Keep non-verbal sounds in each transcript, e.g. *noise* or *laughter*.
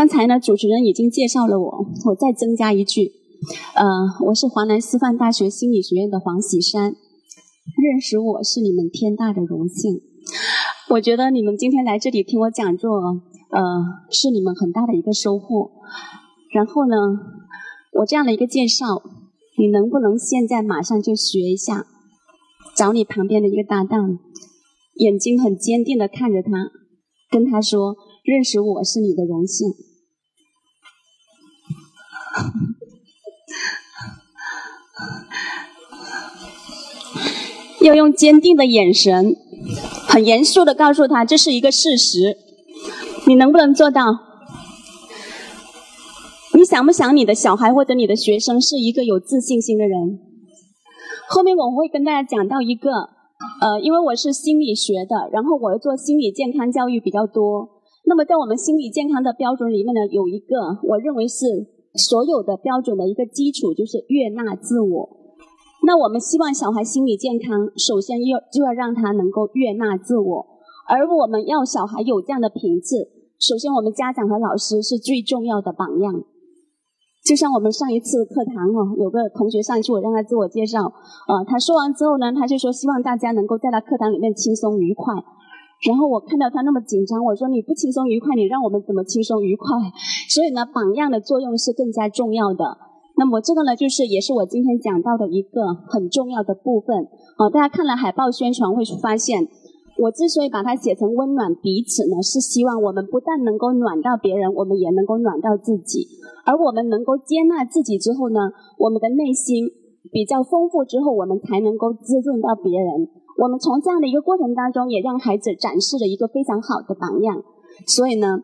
刚才呢，主持人已经介绍了我，我再增加一句，呃，我是华南师范大学心理学院的黄喜山，认识我是你们天大的荣幸。我觉得你们今天来这里听我讲座，呃，是你们很大的一个收获。然后呢，我这样的一个介绍，你能不能现在马上就学一下？找你旁边的一个搭档，眼睛很坚定的看着他，跟他说：“认识我是你的荣幸。” *laughs* 要用坚定的眼神，很严肃的告诉他这是一个事实。你能不能做到？你想不想你的小孩或者你的学生是一个有自信心的人？后面我会跟大家讲到一个，呃，因为我是心理学的，然后我做心理健康教育比较多。那么在我们心理健康的标准里面呢，有一个我认为是所有的标准的一个基础，就是悦纳自我。那我们希望小孩心理健康，首先要就要让他能够悦纳自我，而我们要小孩有这样的品质，首先我们家长和老师是最重要的榜样。就像我们上一次课堂哦，有个同学上去，我让他自我介绍，呃，他说完之后呢，他就说希望大家能够在他课堂里面轻松愉快。然后我看到他那么紧张，我说你不轻松愉快，你让我们怎么轻松愉快？所以呢，榜样的作用是更加重要的。那么这个呢，就是也是我今天讲到的一个很重要的部分。好，大家看了海报宣传会发现，我之所以把它写成温暖彼此呢，是希望我们不但能够暖到别人，我们也能够暖到自己。而我们能够接纳自己之后呢，我们的内心比较丰富之后，我们才能够滋润到别人。我们从这样的一个过程当中，也让孩子展示了一个非常好的榜样。所以呢。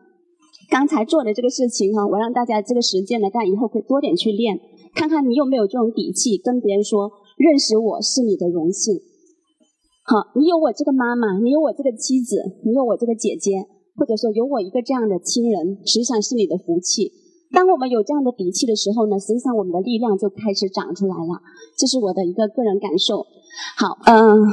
刚才做的这个事情哈，我让大家这个实践呢，大家以后可以多点去练，看看你有没有这种底气，跟别人说认识我是你的荣幸。好，你有我这个妈妈，你有我这个妻子，你有我这个姐姐，或者说有我一个这样的亲人，实际上是你的福气。当我们有这样的底气的时候呢，实际上我们的力量就开始长出来了。这是我的一个个人感受。好，嗯。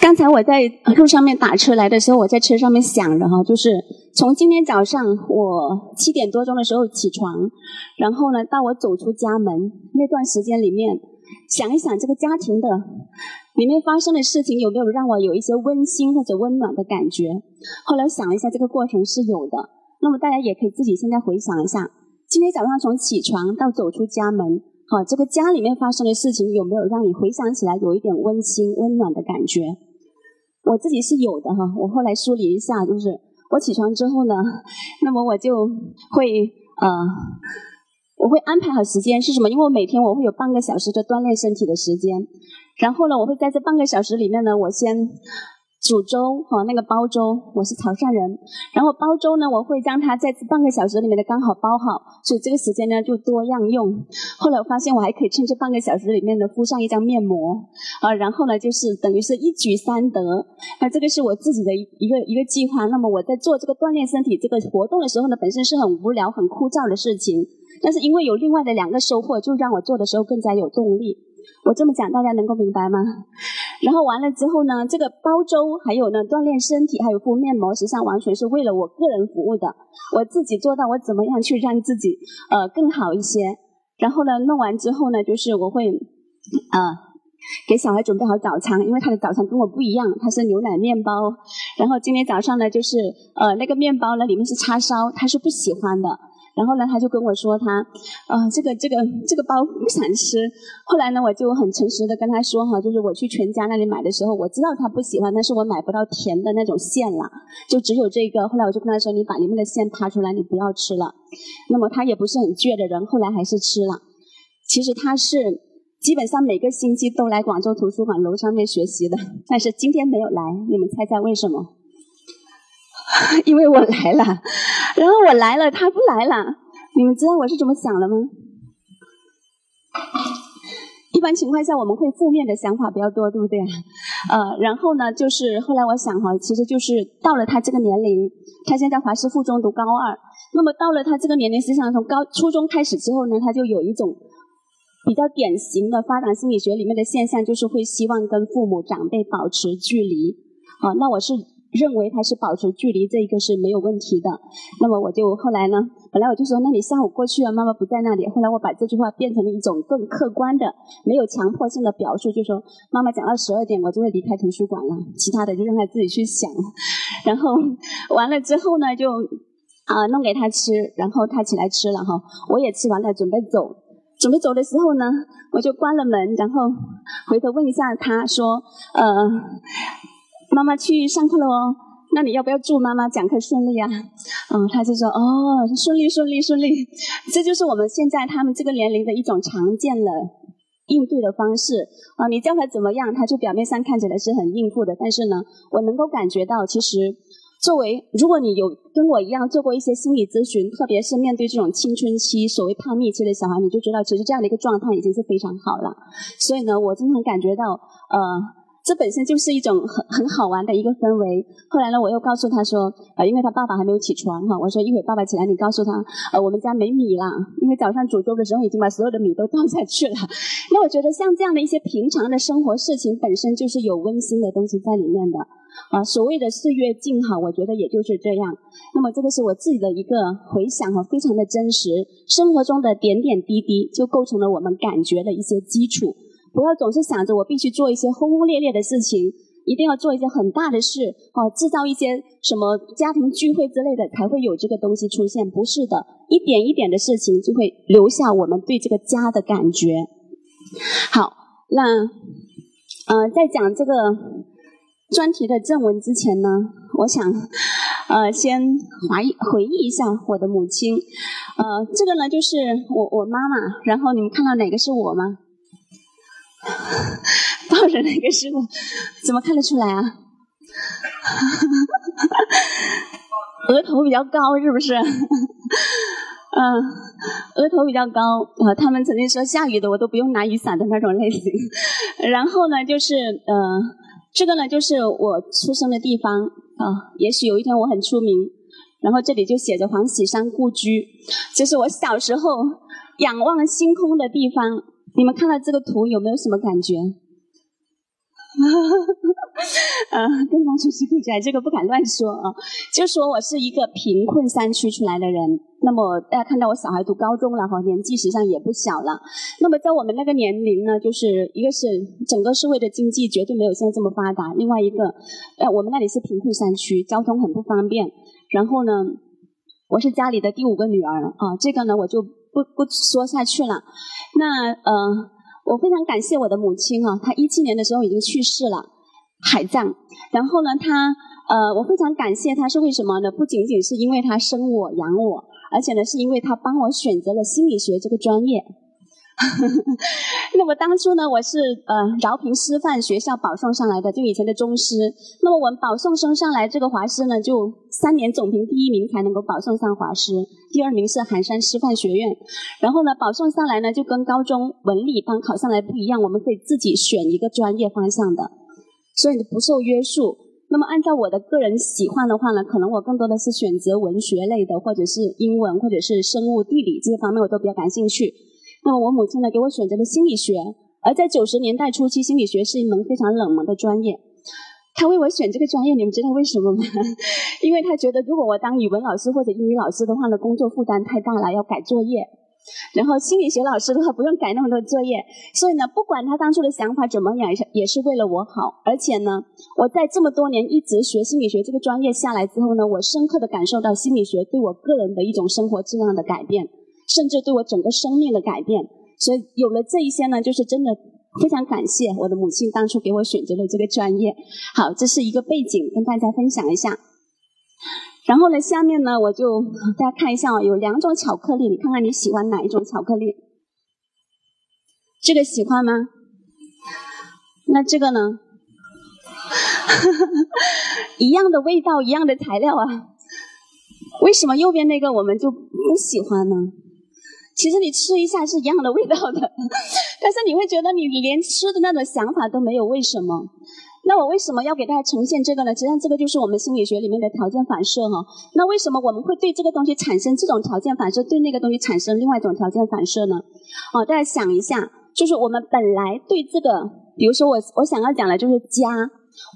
刚才我在路上面打车来的时候，我在车上面想着哈，就是从今天早上我七点多钟的时候起床，然后呢到我走出家门那段时间里面，想一想这个家庭的里面发生的事情有没有让我有一些温馨或者温暖的感觉。后来想了一下，这个过程是有的。那么大家也可以自己现在回想一下，今天早上从起床到走出家门，好，这个家里面发生的事情有没有让你回想起来有一点温馨温暖的感觉？我自己是有的哈，我后来梳理一下，就是我起床之后呢，*laughs* 那么我就会呃，我会安排好时间是什么？因为我每天我会有半个小时的锻炼身体的时间，然后呢，我会在这半个小时里面呢，我先。煮粥哈，那个煲粥，我是潮汕人。然后煲粥呢，我会将它在半个小时里面的刚好煲好，所以这个时间呢就多样用。后来我发现我还可以趁这半个小时里面呢敷上一张面膜啊，然后呢就是等于是一举三得。那这个是我自己的一个一个计划。那么我在做这个锻炼身体这个活动的时候呢，本身是很无聊很枯燥的事情，但是因为有另外的两个收获，就让我做的时候更加有动力。我这么讲，大家能够明白吗？然后完了之后呢，这个煲粥，还有呢锻炼身体，还有敷面膜，实际上完全是为了我个人服务的。我自己做到，我怎么样去让自己呃更好一些？然后呢，弄完之后呢，就是我会呃给小孩准备好早餐，因为他的早餐跟我不一样，他是牛奶面包。然后今天早上呢，就是呃那个面包呢里面是叉烧，他是不喜欢的。然后呢，他就跟我说他，呃，这个这个这个包不想吃。后来呢，我就很诚实的跟他说哈，就是我去全家那里买的时候，我知道他不喜欢，但是我买不到甜的那种馅了，就只有这个。后来我就跟他说，你把里面的馅扒出来，你不要吃了。那么他也不是很倔的人，后来还是吃了。其实他是基本上每个星期都来广州图书馆楼上面学习的，但是今天没有来，你们猜猜为什么？*laughs* 因为我来了，然后我来了，他不来了。你们知道我是怎么想的吗？一般情况下，我们会负面的想法比较多，对不对？呃，然后呢，就是后来我想哈，其实就是到了他这个年龄，他现在华师附中读高二，那么到了他这个年龄，实际上从高初中开始之后呢，他就有一种比较典型的发展心理学里面的现象，就是会希望跟父母长辈保持距离。好，那我是。认为他是保持距离，这一个是没有问题的。那么我就后来呢，本来我就说，那你下午过去啊，妈妈不在那里。后来我把这句话变成了一种更客观的、没有强迫性的表述，就说妈妈讲到十二点，我就会离开图书馆了，其他的就让他自己去想。然后完了之后呢，就啊弄给他吃，然后他起来吃了哈，我也吃完了，准备走。准备走的时候呢，我就关了门，然后回头问一下他说，呃。妈妈去上课了哦，那你要不要祝妈妈讲课顺利啊？嗯，他就说哦，顺利顺利顺利，这就是我们现在他们这个年龄的一种常见的应对的方式啊。你叫他怎么样，他就表面上看起来是很应付的，但是呢，我能够感觉到，其实作为如果你有跟我一样做过一些心理咨询，特别是面对这种青春期所谓叛逆期的小孩，你就知道其实这样的一个状态已经是非常好了。所以呢，我经常感觉到呃。这本身就是一种很很好玩的一个氛围。后来呢，我又告诉他说，呃，因为他爸爸还没有起床哈，我说一会儿爸爸起来，你告诉他，呃，我们家没米了，因为早上煮粥的时候已经把所有的米都倒下去了。那我觉得像这样的一些平常的生活事情，本身就是有温馨的东西在里面的。啊，所谓的岁月静好，我觉得也就是这样。那么这个是我自己的一个回想哈，非常的真实。生活中的点点滴滴，就构成了我们感觉的一些基础。不要总是想着我必须做一些轰轰烈烈的事情，一定要做一些很大的事，哦，制造一些什么家庭聚会之类的才会有这个东西出现。不是的，一点一点的事情就会留下我们对这个家的感觉。好，那呃，在讲这个专题的正文之前呢，我想呃先怀回忆一下我的母亲。呃，这个呢就是我我妈妈，然后你们看到哪个是我吗？*laughs* 抱着那个师傅，怎么看得出来啊？*laughs* 额头比较高，是不是？*laughs* 嗯，额头比较高。啊，他们曾经说下雨的我都不用拿雨伞的那种类型。然后呢，就是呃，这个呢就是我出生的地方啊。也许有一天我很出名，然后这里就写着黄喜山故居，这是我小时候仰望星空的地方。你们看到这个图有没有什么感觉？*laughs* 啊，跟方出席不起来，这个不敢乱说啊。就说我是一个贫困山区出来的人。那么大家看到我小孩读高中了哈，年纪实际上也不小了。那么在我们那个年龄呢，就是一个是整个社会的经济绝对没有现在这么发达，另外一个，呃，我们那里是贫困山区，交通很不方便。然后呢，我是家里的第五个女儿啊，这个呢我就。不不说下去了，那呃，我非常感谢我的母亲啊，她一七年的时候已经去世了，海葬。然后呢，她呃，我非常感谢她是为什么呢？不仅仅是因为她生我养我，而且呢，是因为她帮我选择了心理学这个专业。*laughs* 那么当初呢，我是呃饶平师范学校保送上来的，就以前的中师。那么我们保送生上来这个华师呢，就三年总评第一名才能够保送上华师，第二名是寒山师范学院。然后呢，保送上来呢，就跟高中文理班考上来不一样，我们可以自己选一个专业方向的，所以不受约束。那么按照我的个人喜欢的话呢，可能我更多的是选择文学类的，或者是英文，或者是生物、地理这些方面，我都比较感兴趣。那么我母亲呢，给我选择了心理学，而在九十年代初期，心理学是一门非常冷门的专业。她为我选这个专业，你们知道为什么吗？*laughs* 因为她觉得如果我当语文老师或者英语老师的话呢，工作负担太大了，要改作业。然后心理学老师的话不用改那么多作业，所以呢，不管他当初的想法怎么样，也是为了我好。而且呢，我在这么多年一直学心理学这个专业下来之后呢，我深刻的感受到心理学对我个人的一种生活质量的改变。甚至对我整个生命的改变，所以有了这一些呢，就是真的非常感谢我的母亲当初给我选择了这个专业。好，这是一个背景，跟大家分享一下。然后呢，下面呢，我就大家看一下啊，有两种巧克力，你看看你喜欢哪一种巧克力？这个喜欢吗？那这个呢？*laughs* 一样的味道，一样的材料啊，为什么右边那个我们就不喜欢呢？其实你吃一下是一样的味道的，*laughs* 但是你会觉得你连吃的那种想法都没有。为什么？那我为什么要给大家呈现这个呢？实际上这个就是我们心理学里面的条件反射哈。那为什么我们会对这个东西产生这种条件反射，对那个东西产生另外一种条件反射呢？哦，大家想一下，就是我们本来对这个，比如说我我想要讲的就是家，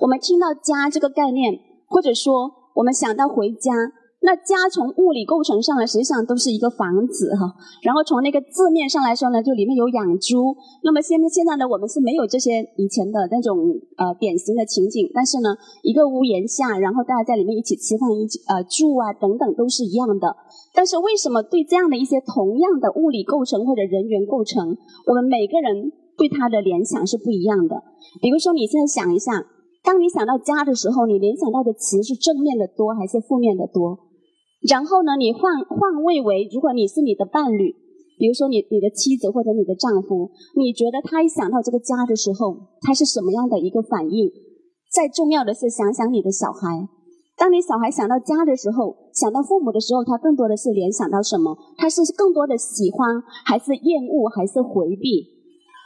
我们听到家这个概念。或者说我们想到回家。那家从物理构成上来，实际上都是一个房子哈。然后从那个字面上来说呢，就里面有养猪。那么现在现在呢，我们是没有这些以前的那种呃典型的情景。但是呢，一个屋檐下，然后大家在里面一起吃饭，一起呃住啊等等都是一样的。但是为什么对这样的一些同样的物理构成或者人员构成，我们每个人对它的联想是不一样的？比如说你现在想一下，当你想到家的时候，你联想到的词是正面的多还是负面的多？然后呢，你换换位为，如果你是你的伴侣，比如说你你的妻子或者你的丈夫，你觉得他一想到这个家的时候，他是什么样的一个反应？再重要的是想想你的小孩，当你小孩想到家的时候，想到父母的时候，他更多的是联想到什么？他是更多的喜欢，还是厌恶，还是回避？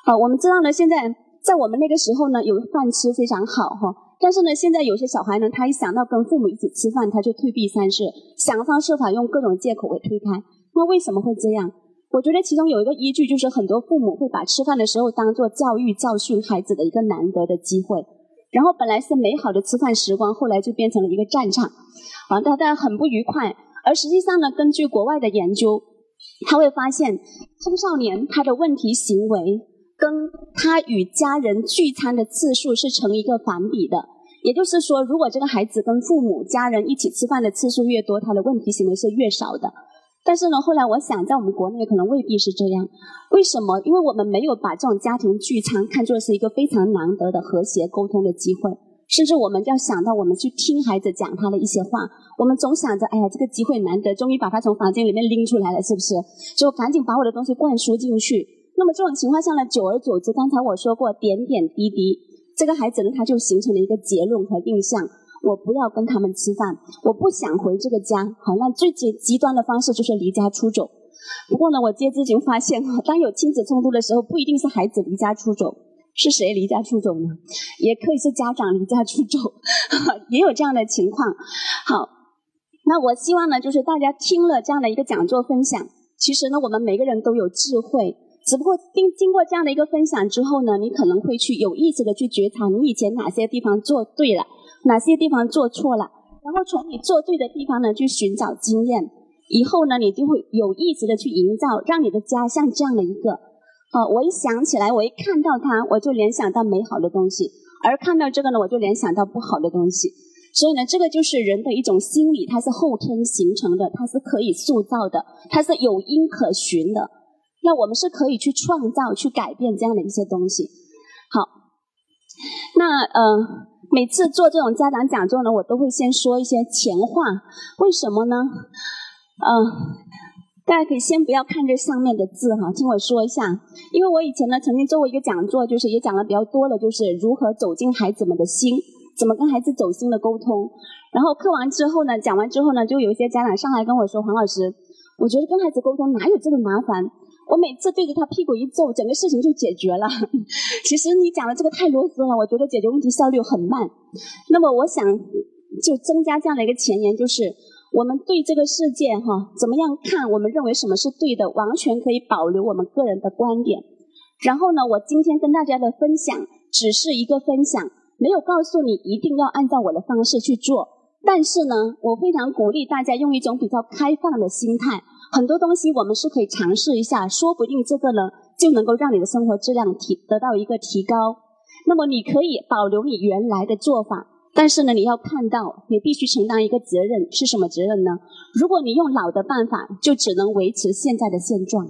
好，我们知道呢，现在在我们那个时候呢，有饭吃非常好哈。但是呢，现在有些小孩呢，他一想到跟父母一起吃饭，他就退避三舍，想方设法用各种借口给推开。那为什么会这样？我觉得其中有一个依据，就是很多父母会把吃饭的时候当做教育、教训孩子的一个难得的机会。然后本来是美好的吃饭时光，后来就变成了一个战场，啊，大家很不愉快。而实际上呢，根据国外的研究，他会发现青少年他的问题行为。跟他与家人聚餐的次数是成一个反比的，也就是说，如果这个孩子跟父母、家人一起吃饭的次数越多，他的问题行为是越少的。但是呢，后来我想，在我们国内可能未必是这样。为什么？因为我们没有把这种家庭聚餐看作是一个非常难得的和谐沟通的机会，甚至我们要想到我们去听孩子讲他的一些话，我们总想着，哎呀，这个机会难得，终于把他从房间里面拎出来了，是不是？就赶紧把我的东西灌输进去。那么这种情况下呢，久而久之，刚才我说过点点滴滴，这个孩子呢，他就形成了一个结论和印象：我不要跟他们吃饭，我不想回这个家。好，那最极极端的方式就是离家出走。不过呢，我接之前发现哈，当有亲子冲突的时候，不一定是孩子离家出走，是谁离家出走呢？也可以是家长离家出走，*laughs* 也有这样的情况。好，那我希望呢，就是大家听了这样的一个讲座分享，其实呢，我们每个人都有智慧。只不过经经过这样的一个分享之后呢，你可能会去有意识的去觉察你以前哪些地方做对了，哪些地方做错了，然后从你做对的地方呢去寻找经验，以后呢你就会有意识的去营造，让你的家像这样的一个，啊，我一想起来，我一看到它，我就联想到美好的东西，而看到这个呢，我就联想到不好的东西，所以呢，这个就是人的一种心理，它是后天形成的，它是可以塑造的，它是有因可循的。那我们是可以去创造、去改变这样的一些东西。好，那呃，每次做这种家长讲座呢，我都会先说一些前话。为什么呢？嗯，大家可以先不要看这上面的字哈，听我说一下。因为我以前呢，曾经做过一个讲座，就是也讲了比较多的，就是如何走进孩子们的心，怎么跟孩子走心的沟通。然后课完之后呢，讲完之后呢，就有一些家长上来跟我说：“黄老师，我觉得跟孩子沟通哪有这么麻烦？”我每次对着他屁股一揍，整个事情就解决了。*laughs* 其实你讲的这个太啰嗦了，我觉得解决问题效率很慢。那么我想就增加这样的一个前言，就是我们对这个世界哈怎么样看，我们认为什么是对的，完全可以保留我们个人的观点。然后呢，我今天跟大家的分享只是一个分享，没有告诉你一定要按照我的方式去做。但是呢，我非常鼓励大家用一种比较开放的心态。很多东西我们是可以尝试一下，说不定这个呢就能够让你的生活质量提得到一个提高。那么你可以保留你原来的做法，但是呢你要看到你必须承担一个责任，是什么责任呢？如果你用老的办法，就只能维持现在的现状。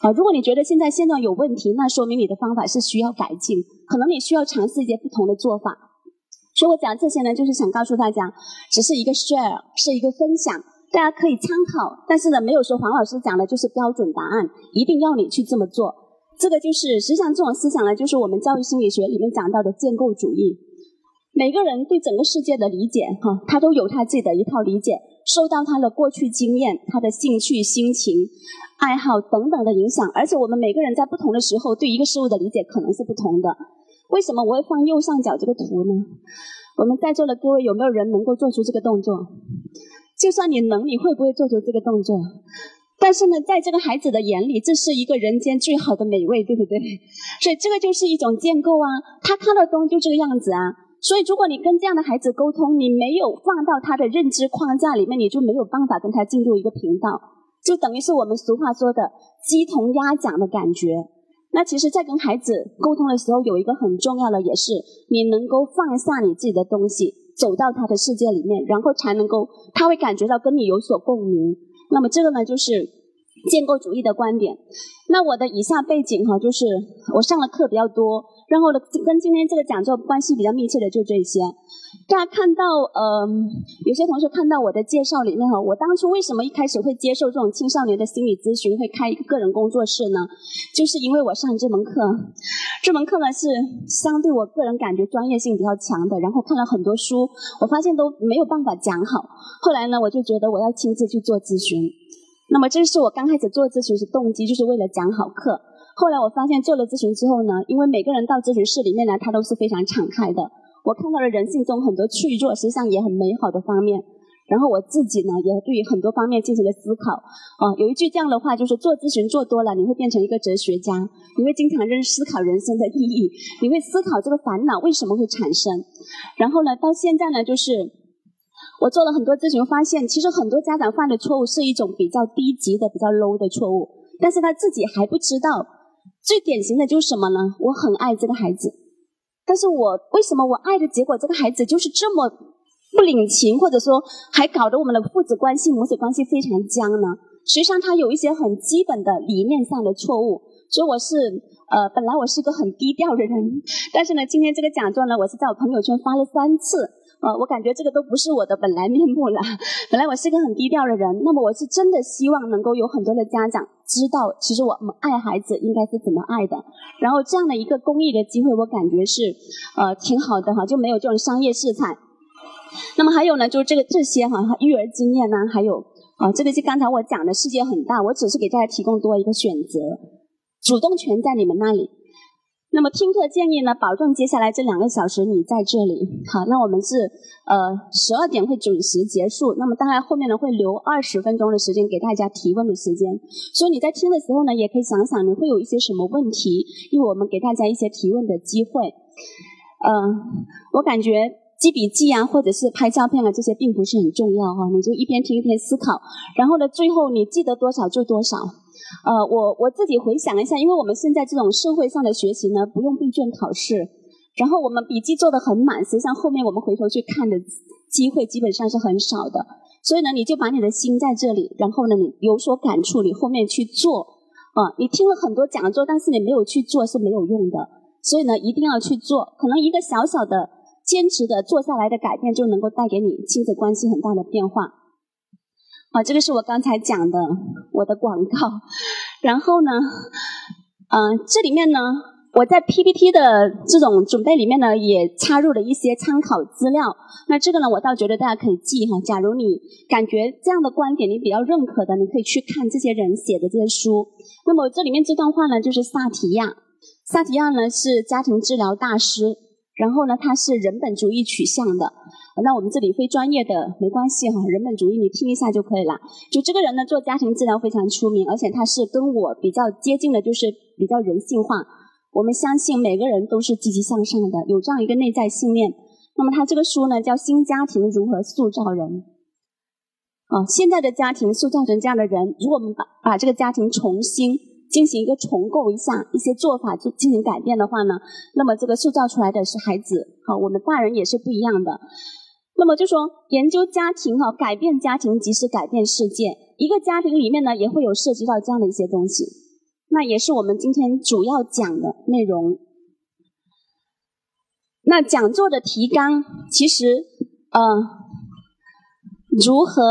啊，如果你觉得现在现状有问题，那说明你的方法是需要改进，可能你需要尝试一些不同的做法。所以我讲这些呢，就是想告诉大家，只是一个 share，是一个分享。大家可以参考，但是呢，没有说黄老师讲的就是标准答案，一定要你去这么做。这个就是，实际上这种思想呢，就是我们教育心理学里面讲到的建构主义。每个人对整个世界的理解，哈，他都有他自己的一套理解，受到他的过去经验、他的兴趣、心情、爱好等等的影响。而且我们每个人在不同的时候对一个事物的理解可能是不同的。为什么我会放右上角这个图呢？我们在座的各位有没有人能够做出这个动作？就算你能，你会不会做出这个动作？但是呢，在这个孩子的眼里，这是一个人间最好的美味，对不对？所以这个就是一种建构啊。他看到东就这个样子啊。所以，如果你跟这样的孩子沟通，你没有放到他的认知框架里面，你就没有办法跟他进入一个频道，就等于是我们俗话说的“鸡同鸭讲”的感觉。那其实，在跟孩子沟通的时候，有一个很重要的，也是你能够放下你自己的东西，走到他的世界里面，然后才能够他会感觉到跟你有所共鸣。那么，这个呢，就是建构主义的观点。那我的以下背景哈，就是我上了课比较多。然后呢，跟今天这个讲座关系比较密切的就这些。大家看到，呃，有些同学看到我的介绍里面哈，我当初为什么一开始会接受这种青少年的心理咨询，会开一个个人工作室呢？就是因为我上这门课，这门课呢是相对我个人感觉专业性比较强的，然后看了很多书，我发现都没有办法讲好。后来呢，我就觉得我要亲自去做咨询。那么，这是我刚开始做咨询的动机，就是为了讲好课。后来我发现做了咨询之后呢，因为每个人到咨询室里面来，他都是非常敞开的。我看到了人性中很多脆弱，实际上也很美好的方面。然后我自己呢，也对于很多方面进行了思考。啊，有一句这样的话，就是做咨询做多了，你会变成一个哲学家，你会经常认思考人生的意义，你会思考这个烦恼为什么会产生。然后呢，到现在呢，就是我做了很多咨询，发现其实很多家长犯的错误是一种比较低级的、比较 low 的错误，但是他自己还不知道。最典型的就是什么呢？我很爱这个孩子，但是我为什么我爱的结果，这个孩子就是这么不领情，或者说还搞得我们的父子关系、母子关系非常僵呢？实际上，他有一些很基本的理念上的错误。所以我是呃，本来我是一个很低调的人，但是呢，今天这个讲座呢，我是在我朋友圈发了三次。呃，我感觉这个都不是我的本来面目了。*laughs* 本来我是个很低调的人，那么我是真的希望能够有很多的家长知道，其实我们爱孩子应该是怎么爱的。然后这样的一个公益的机会，我感觉是呃挺好的哈，就没有这种商业色彩。那么还有呢，就是这个这些哈育儿经验呢，还有啊，这个是刚才我讲的世界很大，我只是给大家提供多一个选择，主动权在你们那里。那么听课建议呢，保证接下来这两个小时你在这里。好，那我们是呃十二点会准时结束。那么大概后面呢会留二十分钟的时间给大家提问的时间。所以你在听的时候呢，也可以想想你会有一些什么问题，因为我们给大家一些提问的机会。嗯，我感觉记笔记啊，或者是拍照片啊，这些并不是很重要哈，你就一边听一边思考。然后呢，最后你记得多少就多少。呃，我我自己回想一下，因为我们现在这种社会上的学习呢，不用闭卷考试，然后我们笔记做得很满，实际上后面我们回头去看的机会基本上是很少的。所以呢，你就把你的心在这里，然后呢，你有所感触，你后面去做。啊，你听了很多讲座，但是你没有去做是没有用的。所以呢，一定要去做，可能一个小小的坚持的做下来的改变，就能够带给你亲子关系很大的变化。好，这个是我刚才讲的我的广告。然后呢，嗯，这里面呢，我在 PPT 的这种准备里面呢，也插入了一些参考资料。那这个呢，我倒觉得大家可以记哈。假如你感觉这样的观点你比较认可的，你可以去看这些人写的这些书。那么这里面这段话呢，就是萨提亚。萨提亚呢是家庭治疗大师。然后呢，他是人本主义取向的。那我们这里非专业的没关系哈，人本主义你听一下就可以了。就这个人呢，做家庭治疗非常出名，而且他是跟我比较接近的，就是比较人性化。我们相信每个人都是积极向上的，有这样一个内在信念。那么他这个书呢，叫《新家庭如何塑造人》。啊，现在的家庭塑造成这样的人，如果我们把把这个家庭重新。进行一个重构一下一些做法，就进行改变的话呢，那么这个塑造出来的是孩子，好，我们大人也是不一样的。那么就说研究家庭哈，改变家庭即是改变世界。一个家庭里面呢，也会有涉及到这样的一些东西，那也是我们今天主要讲的内容。那讲座的提纲其实，呃。如何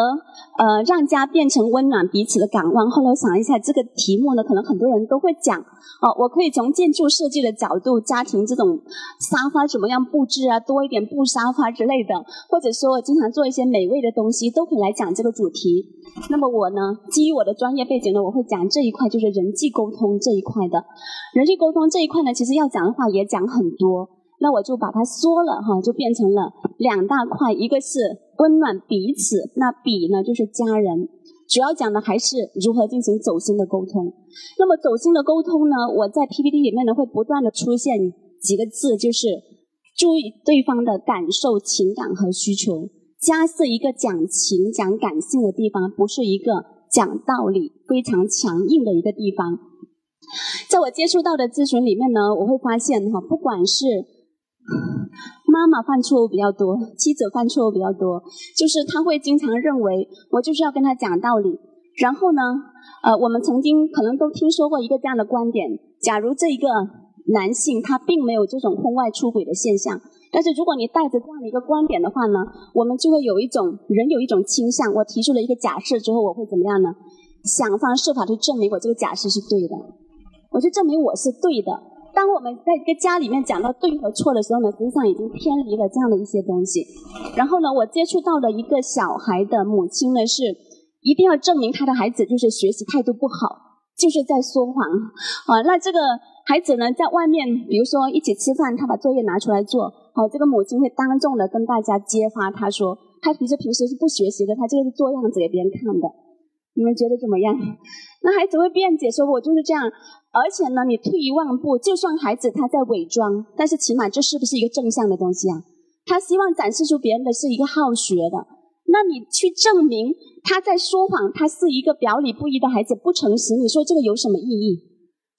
呃让家变成温暖彼此的港湾？后来我想一下这个题目呢，可能很多人都会讲哦。我可以从建筑设计的角度，家庭这种沙发怎么样布置啊，多一点布沙发之类的，或者说我经常做一些美味的东西，都可以来讲这个主题。那么我呢，基于我的专业背景呢，我会讲这一块，就是人际沟通这一块的。人际沟通这一块呢，其实要讲的话也讲很多。那我就把它缩了哈，就变成了两大块，一个是温暖彼此，那彼呢就是家人，主要讲的还是如何进行走心的沟通。那么走心的沟通呢，我在 PPT 里面呢会不断的出现几个字，就是注意对方的感受、情感和需求。家是一个讲情、讲感性的地方，不是一个讲道理、非常强硬的一个地方。在我接触到的咨询里面呢，我会发现哈，不管是妈妈犯错误比较多，妻子犯错误比较多，就是他会经常认为我就是要跟他讲道理。然后呢，呃，我们曾经可能都听说过一个这样的观点：，假如这一个男性他并没有这种婚外出轨的现象，但是如果你带着这样的一个观点的话呢，我们就会有一种人有一种倾向。我提出了一个假设之后，我会怎么样呢？想方设法去证明我这个假设是对的，我就证明我是对的。当我们在一个家里面讲到对和错的时候呢，实际上已经偏离了这样的一些东西。然后呢，我接触到的一个小孩的母亲呢是。一定要证明他的孩子就是学习态度不好，就是在说谎啊！那这个孩子呢，在外面，比如说一起吃饭，他把作业拿出来做，好，这个母亲会当众的跟大家揭发，他说他其实平时是不学习的，他这个是做样子给别人看的。你们觉得怎么样？那孩子会辩解说，我就是这样。而且呢，你退一万步，就算孩子他在伪装，但是起码这是不是一个正向的东西啊？他希望展示出别人的是一个好学的。那你去证明他在说谎，他是一个表里不一的孩子，不诚实。你说这个有什么意义？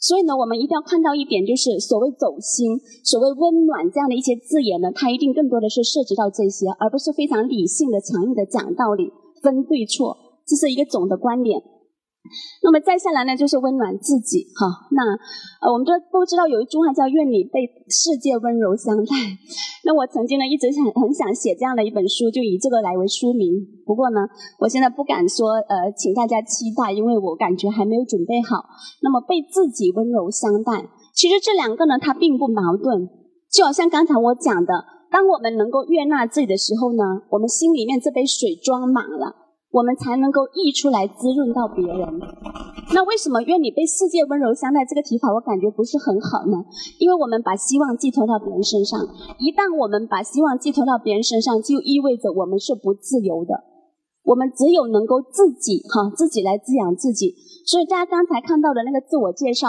所以呢，我们一定要看到一点，就是所谓走心、所谓温暖这样的一些字眼呢，它一定更多的是涉及到这些，而不是非常理性的、强硬的讲道理、分对错。这是一个总的观点。那么再下来呢，就是温暖自己哈。那呃，我们都都知道有一句话叫“愿你被世界温柔相待”。那我曾经呢一直想很想写这样的一本书，就以这个来为书名。不过呢，我现在不敢说呃，请大家期待，因为我感觉还没有准备好。那么被自己温柔相待，其实这两个呢，它并不矛盾。就好像刚才我讲的，当我们能够悦纳自己的时候呢，我们心里面这杯水装满了。我们才能够溢出来滋润到别人。那为什么愿你被世界温柔相待这个提法，我感觉不是很好呢？因为我们把希望寄托到别人身上，一旦我们把希望寄托到别人身上，就意味着我们是不自由的。我们只有能够自己哈自己来滋养自己。所以大家刚才看到的那个自我介绍，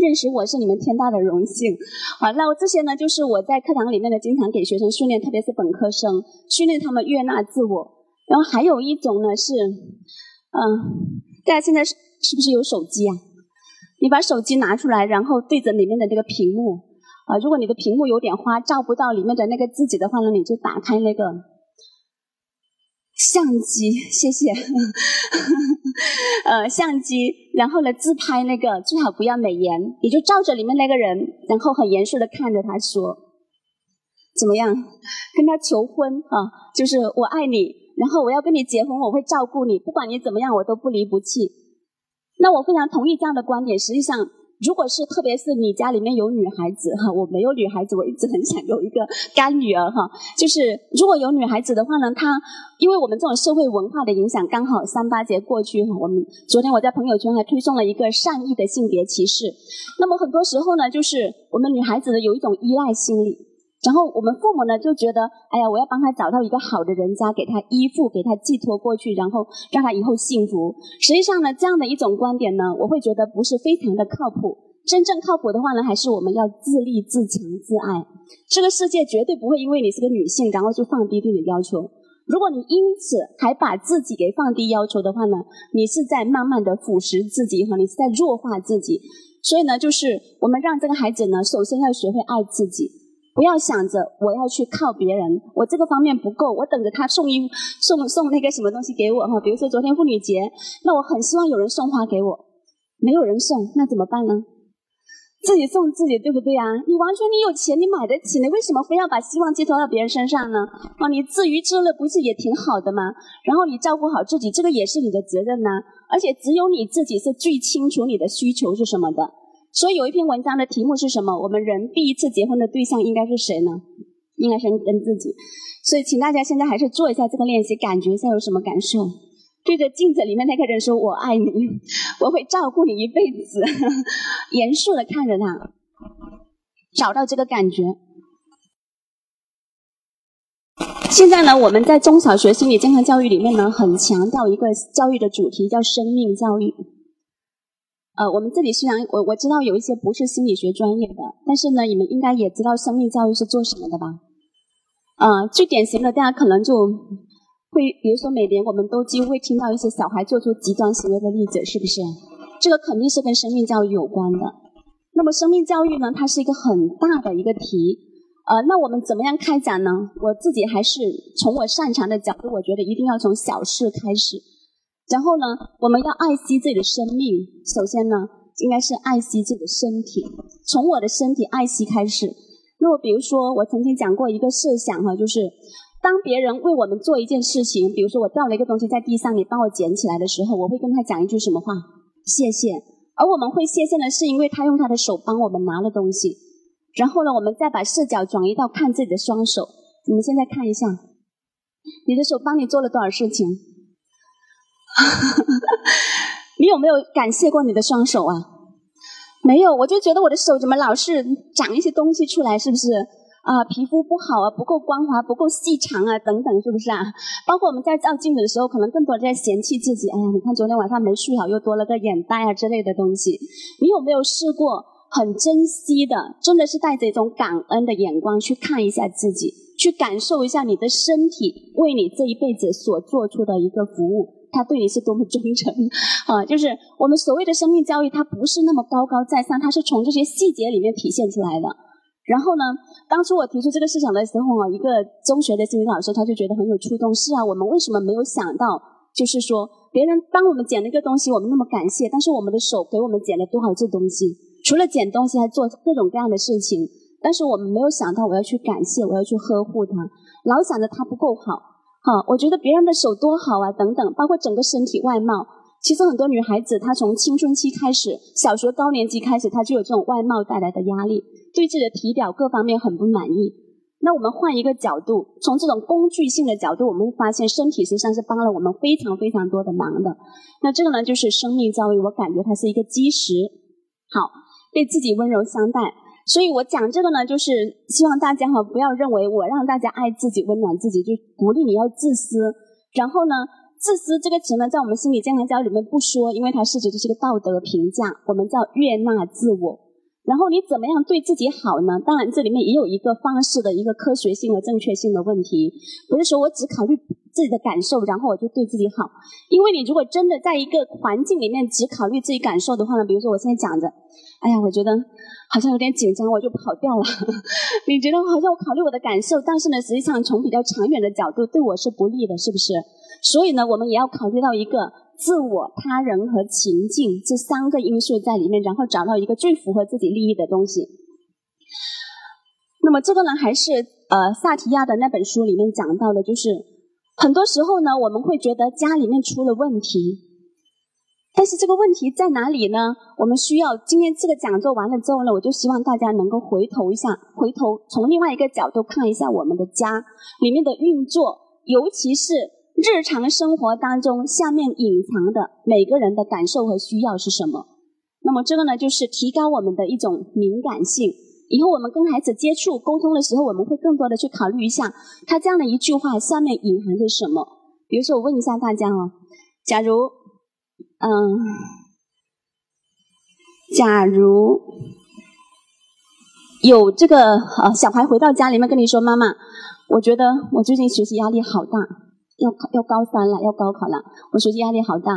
认识我是你们天大的荣幸。好，那我这些呢，就是我在课堂里面呢，经常给学生训练，特别是本科生，训练他们悦纳自我。然后还有一种呢是，嗯，大家现在是是不是有手机啊？你把手机拿出来，然后对着里面的这个屏幕，啊，如果你的屏幕有点花，照不到里面的那个自己的话呢，你就打开那个相机，谢谢，*laughs* 呃，相机，然后呢自拍那个最好不要美颜，你就照着里面那个人，然后很严肃的看着他说，怎么样？跟他求婚啊，就是我爱你。然后我要跟你结婚，我会照顾你，不管你怎么样，我都不离不弃。那我非常同意这样的观点。实际上，如果是特别是你家里面有女孩子哈，我没有女孩子，我一直很想有一个干女儿哈。就是如果有女孩子的话呢，她因为我们这种社会文化的影响，刚好三八节过去哈，我们昨天我在朋友圈还推送了一个善意的性别歧视。那么很多时候呢，就是我们女孩子的有一种依赖心理。然后我们父母呢就觉得，哎呀，我要帮他找到一个好的人家，给他依附，给他寄托过去，然后让他以后幸福。实际上呢，这样的一种观点呢，我会觉得不是非常的靠谱。真正靠谱的话呢，还是我们要自立、自强、自爱。这个世界绝对不会因为你是个女性，然后就放低对你的要求。如果你因此还把自己给放低要求的话呢，你是在慢慢的腐蚀自己哈，你是在弱化自己。所以呢，就是我们让这个孩子呢，首先要学会爱自己。不要想着我要去靠别人，我这个方面不够，我等着他送一送送那个什么东西给我哈。比如说昨天妇女节，那我很希望有人送花给我，没有人送，那怎么办呢？自己送自己，对不对啊？你完全你有钱，你买得起，你为什么非要把希望寄托到别人身上呢？啊，你自娱自乐不是也挺好的吗？然后你照顾好自己，这个也是你的责任呐。而且只有你自己是最清楚你的需求是什么的。所以有一篇文章的题目是什么？我们人第一次结婚的对象应该是谁呢？应该是跟自己。所以请大家现在还是做一下这个练习，感觉一下有什么感受？对着镜子里面那个人说：“我爱你，我会照顾你一辈子。” *laughs* 严肃的看着他，找到这个感觉。现在呢，我们在中小学心理健康教育里面呢，很强调一个教育的主题，叫生命教育。呃，我们这里虽然我我知道有一些不是心理学专业的，但是呢，你们应该也知道生命教育是做什么的吧？呃，最典型的，大家可能就会，比如说每年我们都几乎会听到一些小孩做出极端行为的例子，是不是？这个肯定是跟生命教育有关的。那么生命教育呢，它是一个很大的一个题。呃，那我们怎么样开展呢？我自己还是从我擅长的角度，我觉得一定要从小事开始。然后呢，我们要爱惜自己的生命。首先呢，应该是爱惜自己的身体，从我的身体爱惜开始。那么，比如说，我曾经讲过一个设想哈，就是当别人为我们做一件事情，比如说我掉了一个东西在地上，你帮我捡起来的时候，我会跟他讲一句什么话？谢谢。而我们会谢谢呢，是因为他用他的手帮我们拿了东西。然后呢，我们再把视角转移到看自己的双手。你们现在看一下，你的手帮你做了多少事情？*laughs* 你有没有感谢过你的双手啊？没有，我就觉得我的手怎么老是长一些东西出来，是不是？啊，皮肤不好啊，不够光滑，不够细长啊，等等，是不是啊？包括我们在照镜子的时候，可能更多在嫌弃自己。哎呀，你看昨天晚上没睡好，又多了个眼袋啊之类的东西。你有没有试过？很珍惜的，真的是带着一种感恩的眼光去看一下自己，去感受一下你的身体为你这一辈子所做出的一个服务，他对你是多么忠诚啊！就是我们所谓的生命教育，它不是那么高高在上，它是从这些细节里面体现出来的。然后呢，当初我提出这个思想的时候啊，一个中学的心理老师他就觉得很有触动。是啊，我们为什么没有想到，就是说别人帮我们捡了一个东西，我们那么感谢，但是我们的手给我们捡了多少这东西？除了捡东西，还做各种各样的事情，但是我们没有想到我要去感谢，我要去呵护他，老想着他不够好，好，我觉得别人的手多好啊，等等，包括整个身体外貌，其实很多女孩子她从青春期开始，小学高年级开始，她就有这种外貌带来的压力，对自己的体表各方面很不满意。那我们换一个角度，从这种工具性的角度，我们会发现身体实际上是帮了我们非常非常多的忙的。那这个呢，就是生命教育，我感觉它是一个基石。好。对自己温柔相待，所以我讲这个呢，就是希望大家哈不要认为我让大家爱自己、温暖自己，就鼓励你要自私。然后呢，自私这个词呢，在我们心理健康教育里面不说，因为它是指的是一个道德评价，我们叫悦纳自我。然后你怎么样对自己好呢？当然，这里面也有一个方式的一个科学性和正确性的问题，不是说我只考虑。自己的感受，然后我就对自己好。因为你如果真的在一个环境里面只考虑自己感受的话呢，比如说我现在讲着，哎呀，我觉得好像有点紧张，我就跑掉了。*laughs* 你觉得好像我考虑我的感受，但是呢，实际上从比较长远的角度对我是不利的，是不是？所以呢，我们也要考虑到一个自我、他人和情境这三个因素在里面，然后找到一个最符合自己利益的东西。那么这个呢，还是呃萨提亚的那本书里面讲到的，就是。很多时候呢，我们会觉得家里面出了问题，但是这个问题在哪里呢？我们需要今天这个讲座完了之后呢，我就希望大家能够回头一下，回头从另外一个角度看一下我们的家里面的运作，尤其是日常生活当中下面隐藏的每个人的感受和需要是什么。那么这个呢，就是提高我们的一种敏感性。以后我们跟孩子接触沟通的时候，我们会更多的去考虑一下，他这样的一句话下面隐含着什么。比如说，我问一下大家哦，假如，嗯，假如有这个呃小孩回到家里面跟你说：“妈妈，我觉得我最近学习压力好大，要要高三了，要高考了，我学习压力好大。”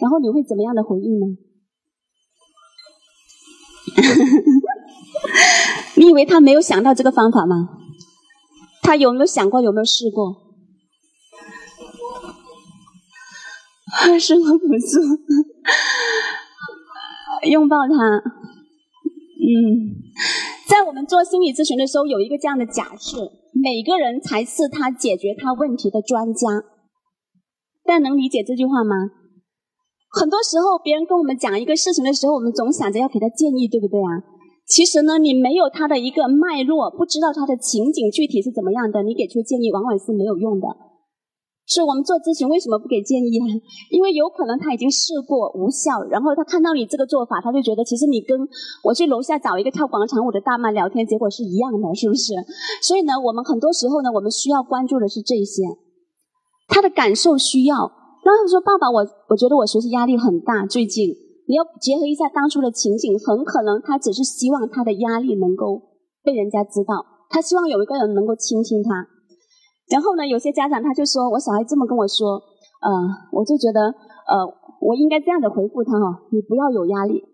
然后你会怎么样的回应呢？*laughs* 你以为他没有想到这个方法吗？他有没有想过？有没有试过？*laughs* 生活不住，拥抱他。嗯，在我们做心理咨询的时候，有一个这样的假设：每个人才是他解决他问题的专家。大家能理解这句话吗？很多时候，别人跟我们讲一个事情的时候，我们总想着要给他建议，对不对啊？其实呢，你没有他的一个脉络，不知道他的情景具体是怎么样的，你给出建议往往是没有用的。是我们做咨询为什么不给建议呢？*laughs* 因为有可能他已经试过无效，然后他看到你这个做法，他就觉得其实你跟我去楼下找一个跳广场舞的大妈聊天，结果是一样的，是不是？所以呢，我们很多时候呢，我们需要关注的是这些，他的感受需要。然后他说：“爸爸，我我觉得我学习压力很大，最近。”你要结合一下当初的情景，很可能他只是希望他的压力能够被人家知道，他希望有一个人能够倾听他。然后呢，有些家长他就说：“我小孩这么跟我说，呃，我就觉得，呃，我应该这样的回复他哈，你不要有压力。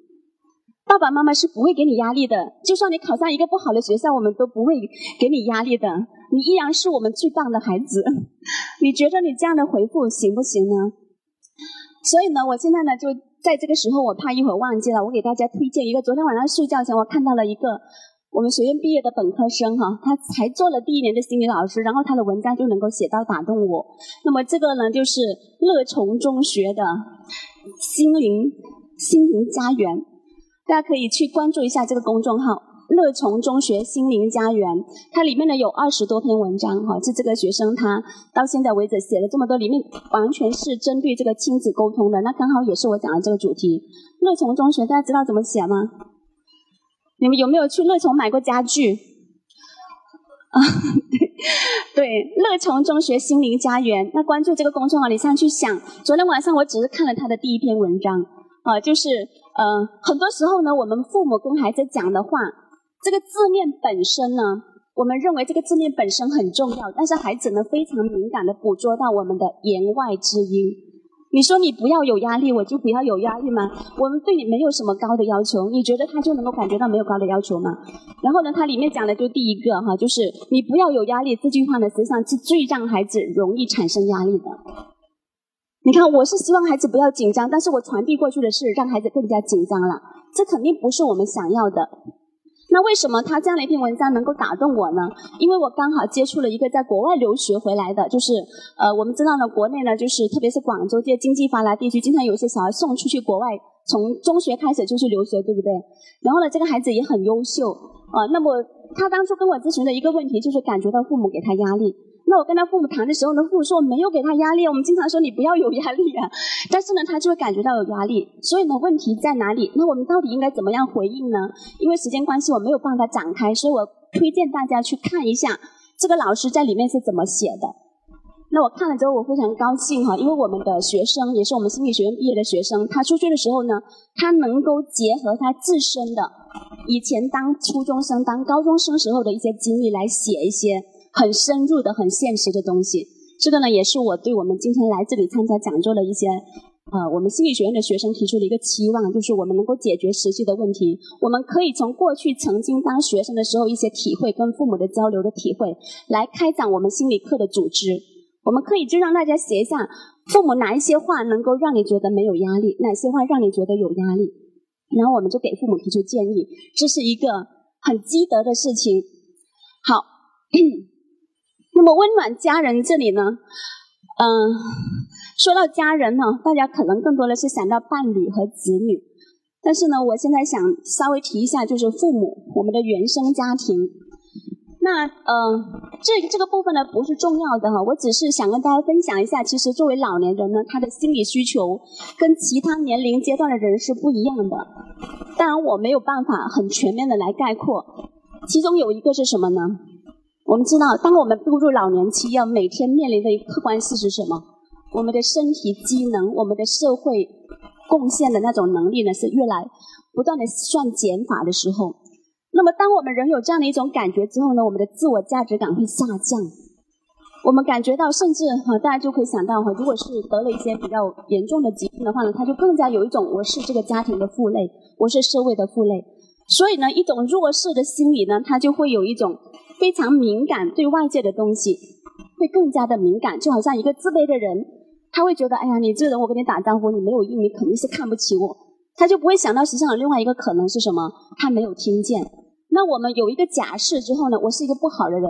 爸爸妈妈是不会给你压力的，就算你考上一个不好的学校，我们都不会给你压力的，你依然是我们最棒的孩子。*laughs* 你觉得你这样的回复行不行呢？所以呢，我现在呢，就在这个时候，我怕一会儿忘记了，我给大家推荐一个，昨天晚上睡觉前我看到了一个。我们学院毕业的本科生哈，他才做了第一年的心理老师，然后他的文章就能够写到打动我。那么这个呢，就是乐从中学的心灵心灵家园，大家可以去关注一下这个公众号“乐从中学心灵家园”。它里面呢有二十多篇文章哈，是这个学生他到现在为止写了这么多，里面完全是针对这个亲子沟通的。那刚好也是我讲的这个主题。乐从中学，大家知道怎么写吗？你们有没有去乐从买过家具？啊，对，乐从中学心灵家园。那关注这个公众号，你上去想。昨天晚上我只是看了他的第一篇文章，啊，就是呃，很多时候呢，我们父母跟孩子讲的话，这个字面本身呢，我们认为这个字面本身很重要，但是孩子呢，非常敏感的捕捉到我们的言外之音。你说你不要有压力，我就不要有压力吗？我们对你没有什么高的要求，你觉得他就能够感觉到没有高的要求吗？然后呢，它里面讲的就第一个哈，就是你不要有压力这句话呢，实际上是最让孩子容易产生压力的。你看，我是希望孩子不要紧张，但是我传递过去的是让孩子更加紧张了，这肯定不是我们想要的。那为什么他这样的一篇文章能够打动我呢？因为我刚好接触了一个在国外留学回来的，就是呃，我们知道呢，国内呢，就是特别是广州这些经济发达地区，经常有一些小孩送出去国外，从中学开始就去留学，对不对？然后呢，这个孩子也很优秀啊。那么他当初跟我咨询的一个问题，就是感觉到父母给他压力。那我跟他父母谈的时候呢，父母说我没有给他压力，我们经常说你不要有压力啊，但是呢，他就会感觉到有压力。所以呢，问题在哪里？那我们到底应该怎么样回应呢？因为时间关系，我没有办法展开，所以我推荐大家去看一下这个老师在里面是怎么写的。那我看了之后，我非常高兴哈，因为我们的学生也是我们心理学院毕业的学生，他出去的时候呢，他能够结合他自身的以前当初中生、当高中生时候的一些经历来写一些。很深入的、很现实的东西，这个呢，也是我对我们今天来这里参加讲座的一些，呃，我们心理学院的学生提出的一个期望，就是我们能够解决实际的问题。我们可以从过去曾经当学生的时候一些体会，跟父母的交流的体会，来开展我们心理课的组织。我们可以就让大家写一下，父母哪一些话能够让你觉得没有压力，哪些话让你觉得有压力，然后我们就给父母提出建议，这是一个很积德的事情。好。*coughs* 那么温暖家人这里呢，嗯，说到家人呢，大家可能更多的是想到伴侣和子女，但是呢，我现在想稍微提一下，就是父母，我们的原生家庭。那嗯，这这个部分呢不是重要的哈，我只是想跟大家分享一下，其实作为老年人呢，他的心理需求跟其他年龄阶段的人是不一样的。当然，我没有办法很全面的来概括，其中有一个是什么呢？我们知道，当我们步入老年期，要每天面临的一个客观事实是什么？我们的身体机能，我们的社会贡献的那种能力呢，是越来不断的算减法的时候。那么，当我们人有这样的一种感觉之后呢，我们的自我价值感会下降。我们感觉到，甚至哈，大家就可以想到哈，如果是得了一些比较严重的疾病的话呢，他就更加有一种我是这个家庭的负累，我是社会的负累。所以呢，一种弱势的心理呢，他就会有一种。非常敏感，对外界的东西会更加的敏感，就好像一个自卑的人，他会觉得，哎呀，你这个人我跟你打招呼，你没有应，你肯定是看不起我，他就不会想到实际上有另外一个可能是什么，他没有听见。那我们有一个假设之后呢，我是一个不好的人，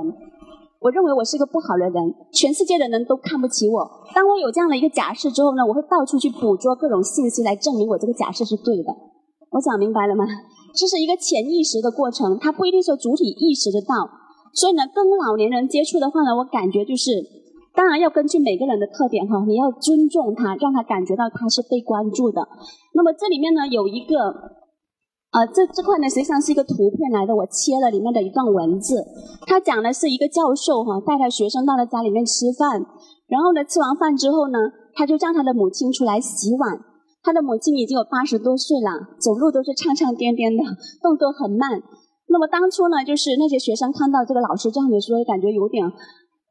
我认为我是一个不好的人，全世界的人都看不起我。当我有这样的一个假设之后呢，我会到处去捕捉各种信息来证明我这个假设是对的。我讲明白了吗？这是一个潜意识的过程，它不一定说主体意识得到。所以呢，跟老年人接触的话呢，我感觉就是，当然要根据每个人的特点哈，你要尊重他，让他感觉到他是被关注的。那么这里面呢有一个，呃，这这块呢实际上是一个图片来的，我切了里面的一段文字。他讲的是一个教授哈，带他学生到了家里面吃饭，然后呢吃完饭之后呢，他就叫他的母亲出来洗碗。他的母亲已经有八十多岁了，走路都是颤颤颠颠的，动作很慢。那么当初呢，就是那些学生看到这个老师这样子说，感觉有点。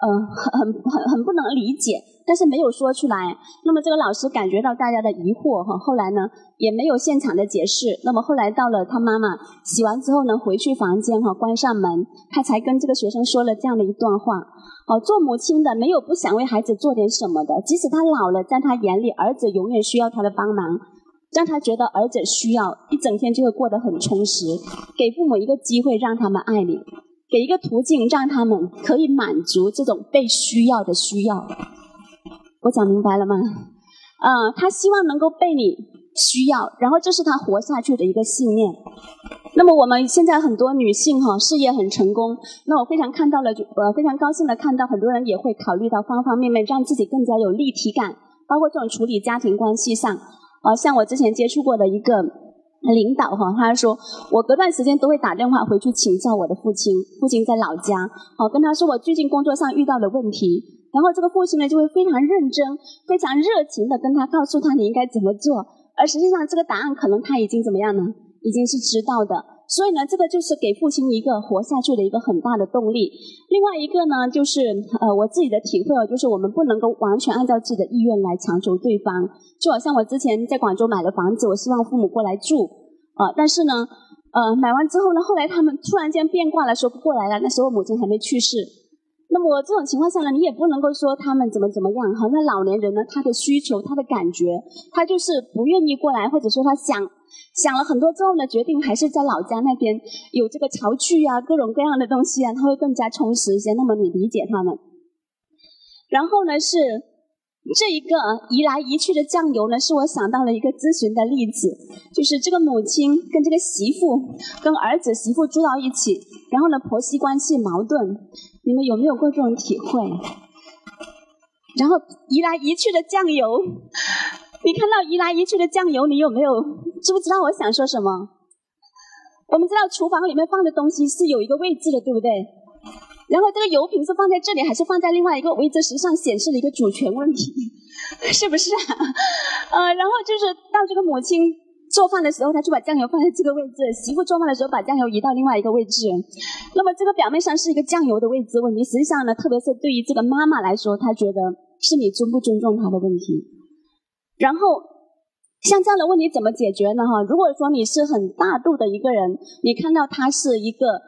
嗯，很很很很不能理解，但是没有说出来。那么这个老师感觉到大家的疑惑哈，后来呢也没有现场的解释。那么后来到了他妈妈洗完之后呢，回去房间哈，关上门，他才跟这个学生说了这样的一段话。哦，做母亲的没有不想为孩子做点什么的，即使他老了，在他眼里儿子永远需要他的帮忙，让他觉得儿子需要，一整天就会过得很充实。给父母一个机会，让他们爱你。给一个途径，让他们可以满足这种被需要的需要。我讲明白了吗？呃，他希望能够被你需要，然后这是他活下去的一个信念。那么我们现在很多女性哈，事业很成功，那我非常看到了，就呃非常高兴的看到很多人也会考虑到方方面面，让自己更加有立体感，包括这种处理家庭关系上，啊，像我之前接触过的一个。领导哈，他说我隔段时间都会打电话回去请教我的父亲，父亲在老家，哦，跟他说我最近工作上遇到的问题，然后这个父亲呢就会非常认真、非常热情的跟他告诉他你应该怎么做，而实际上这个答案可能他已经怎么样呢？已经是知道的。所以呢，这个就是给父亲一个活下去的一个很大的动力。另外一个呢，就是呃，我自己的体会，就是我们不能够完全按照自己的意愿来强求对方。就好像我之前在广州买了房子，我希望父母过来住，啊，但是呢，呃，买完之后呢，后来他们突然间变卦了，说不过来了。那时候母亲还没去世。那么这种情况下呢，你也不能够说他们怎么怎么样哈。那老年人呢，他的需求、他的感觉，他就是不愿意过来，或者说他想。想了很多之后呢，决定还是在老家那边有这个潮趣啊，各种各样的东西啊，他会更加充实一些。那么你理解他们。然后呢，是这一个移来移去的酱油呢，是我想到了一个咨询的例子，就是这个母亲跟这个媳妇跟儿子媳妇住到一起，然后呢婆媳关系矛盾，你们有没有过这种体会？然后移来移去的酱油。你看到移来移去的酱油，你有没有知不知道我想说什么？我们知道厨房里面放的东西是有一个位置的，对不对？然后这个油瓶是放在这里，还是放在另外一个位置？实际上显示了一个主权问题，是不是啊？呃，然后就是到这个母亲做饭的时候，她就把酱油放在这个位置；媳妇做饭的时候，把酱油移到另外一个位置。那么这个表面上是一个酱油的位置问题，实际上呢，特别是对于这个妈妈来说，她觉得是你尊不尊重她的问题。然后，像这样的问题怎么解决呢？哈，如果说你是很大度的一个人，你看到他是一个，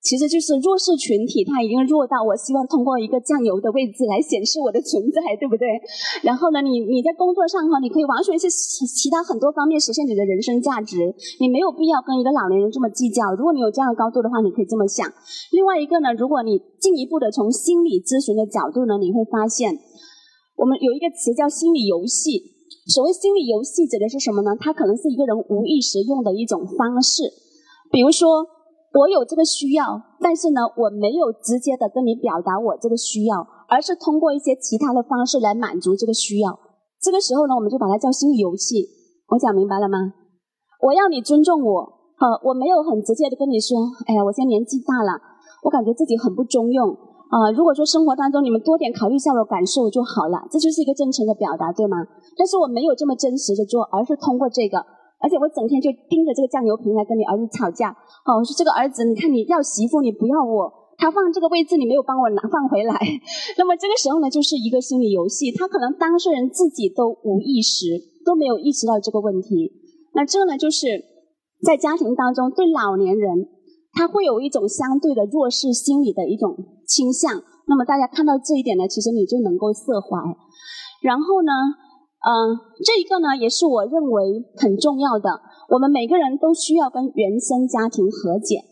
其实就是弱势群体，他已经弱到我希望通过一个酱油的位置来显示我的存在，对不对？然后呢，你你在工作上哈，你可以完全是其他很多方面实现你的人生价值，你没有必要跟一个老年人这么计较。如果你有这样的高度的话，你可以这么想。另外一个呢，如果你进一步的从心理咨询的角度呢，你会发现，我们有一个词叫心理游戏。所谓心理游戏指的是什么呢？它可能是一个人无意识用的一种方式。比如说，我有这个需要，但是呢，我没有直接的跟你表达我这个需要，而是通过一些其他的方式来满足这个需要。这个时候呢，我们就把它叫心理游戏。我讲明白了吗？我要你尊重我，呃，我没有很直接的跟你说，哎呀，我现在年纪大了，我感觉自己很不中用。啊，如果说生活当中你们多点考虑一下我的感受就好了，这就是一个真诚的表达，对吗？但是我没有这么真实的做，而是通过这个，而且我整天就盯着这个酱油瓶来跟你儿子吵架。好，我说这个儿子，你看你要媳妇，你不要我，他放这个位置你没有帮我拿放回来。*laughs* 那么这个时候呢，就是一个心理游戏，他可能当事人自己都无意识，都没有意识到这个问题。那这呢，就是在家庭当中对老年人。他会有一种相对的弱势心理的一种倾向，那么大家看到这一点呢，其实你就能够释怀。然后呢，嗯，这一个呢也是我认为很重要的，我们每个人都需要跟原生家庭和解。